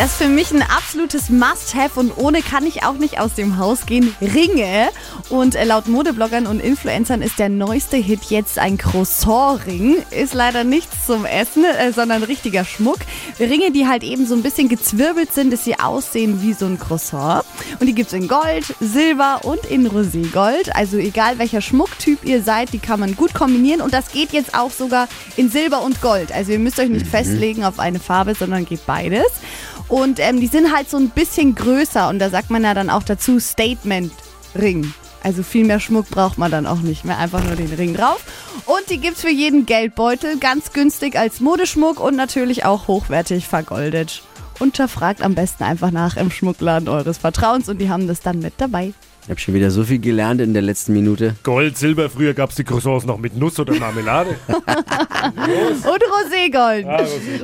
Das ist für mich ein absolutes Must-Have und ohne kann ich auch nicht aus dem Haus gehen. Ringe. Und äh, laut Modebloggern und Influencern ist der neueste Hit jetzt ein Croissant-Ring. Ist leider nichts zum Essen, äh, sondern richtiger Schmuck. Ringe, die halt eben so ein bisschen gezwirbelt sind, dass sie aussehen wie so ein Croissant. Und die gibt's in Gold, Silber und in Roségold. Also egal welcher Schmucktyp ihr seid, die kann man gut kombinieren. Und das geht jetzt auch sogar in Silber und Gold. Also ihr müsst euch nicht festlegen auf eine Farbe, sondern geht beides. Und ähm, die sind halt so ein bisschen größer und da sagt man ja dann auch dazu Statement Ring. Also viel mehr Schmuck braucht man dann auch nicht mehr, einfach nur den Ring drauf. Und die gibt's für jeden Geldbeutel, ganz günstig als Modeschmuck und natürlich auch hochwertig vergoldet. Unterfragt am besten einfach nach im Schmuckladen eures Vertrauens und die haben das dann mit dabei. Ich habe schon wieder so viel gelernt in der letzten Minute. Gold, Silber, früher gab es die Croissants noch mit Nuss oder Marmelade. Und Roségold. Ah, Roségold.